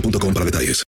para detalles.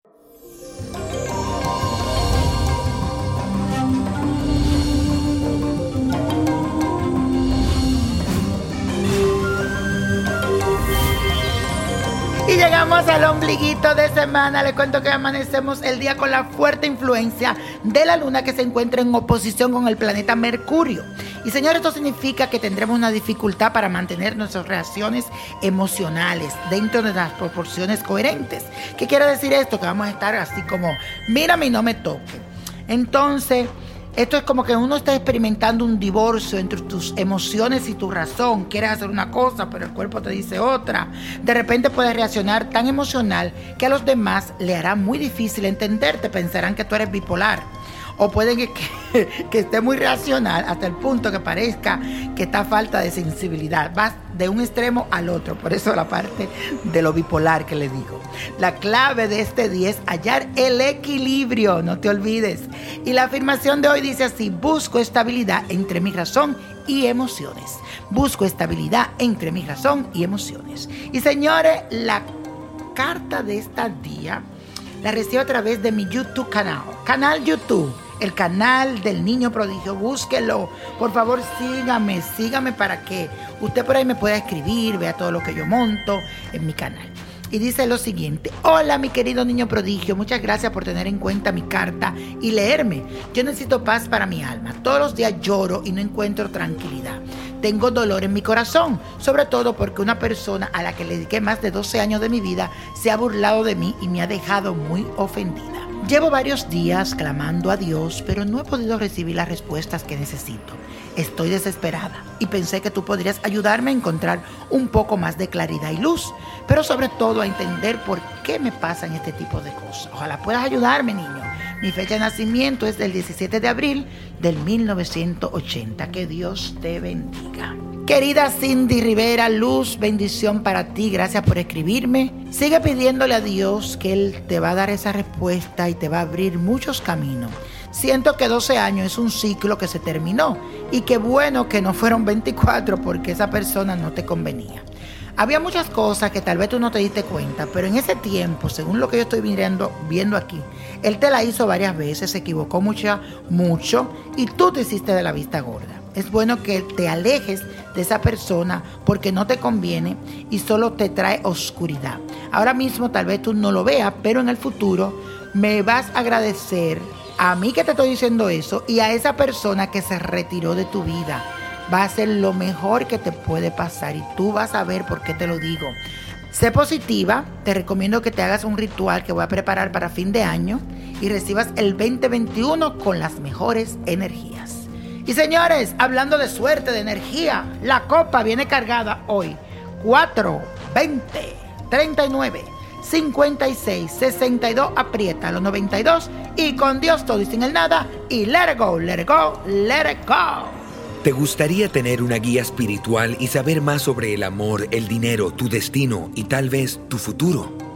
Y llegamos al ombliguito de semana. Les cuento que amanecemos el día con la fuerte influencia de la luna que se encuentra en oposición con el planeta Mercurio. Y señores, esto significa que tendremos una dificultad para mantener nuestras reacciones emocionales dentro de las proporciones coherentes. ¿Qué quiere decir esto? Que vamos a estar así como, mírame y no me toque. Entonces, esto es como que uno está experimentando un divorcio entre tus emociones y tu razón. Quieres hacer una cosa, pero el cuerpo te dice otra. De repente puedes reaccionar tan emocional que a los demás le hará muy difícil entenderte. Pensarán que tú eres bipolar. O pueden que, esté muy racional hasta el punto que parezca que está falta de sensibilidad. Vas de un extremo al otro. Por eso la parte de lo bipolar que le digo. La clave de este día es hallar el equilibrio, no te olvides. Y la afirmación de hoy dice así, busco estabilidad entre mi razón y emociones. Busco estabilidad entre mi razón y emociones. Y señores, la carta de este día la recibo a través de mi YouTube canal. Canal YouTube el canal del niño prodigio, búsquelo. Por favor, sígame, sígame para que usted por ahí me pueda escribir, vea todo lo que yo monto en mi canal. Y dice lo siguiente, hola mi querido niño prodigio, muchas gracias por tener en cuenta mi carta y leerme. Yo necesito paz para mi alma. Todos los días lloro y no encuentro tranquilidad. Tengo dolor en mi corazón, sobre todo porque una persona a la que le dediqué más de 12 años de mi vida se ha burlado de mí y me ha dejado muy ofendida. Llevo varios días clamando a Dios, pero no he podido recibir las respuestas que necesito. Estoy desesperada y pensé que tú podrías ayudarme a encontrar un poco más de claridad y luz, pero sobre todo a entender por qué me pasan este tipo de cosas. Ojalá puedas ayudarme, niño. Mi fecha de nacimiento es del 17 de abril del 1980. Que Dios te bendiga. Querida Cindy Rivera, luz, bendición para ti, gracias por escribirme. Sigue pidiéndole a Dios que Él te va a dar esa respuesta y te va a abrir muchos caminos. Siento que 12 años es un ciclo que se terminó y qué bueno que no fueron 24 porque esa persona no te convenía. Había muchas cosas que tal vez tú no te diste cuenta, pero en ese tiempo, según lo que yo estoy viendo, aquí, él te la hizo varias veces, se equivocó mucho, mucho y tú te hiciste de la vista gorda. Es bueno que te alejes de esa persona porque no te conviene y solo te trae oscuridad. Ahora mismo tal vez tú no lo veas, pero en el futuro me vas a agradecer a mí que te estoy diciendo eso y a esa persona que se retiró de tu vida. Va a ser lo mejor que te puede pasar y tú vas a ver por qué te lo digo. Sé positiva, te recomiendo que te hagas un ritual que voy a preparar para fin de año y recibas el 2021 con las mejores energías. Y señores, hablando de suerte, de energía, la copa viene cargada hoy. 4, 20, 39, 56, 62, aprieta los 92 y con Dios todo y sin el nada y let it go, let it go, let it go. ¿Te gustaría tener una guía espiritual y saber más sobre el amor, el dinero, tu destino y tal vez tu futuro?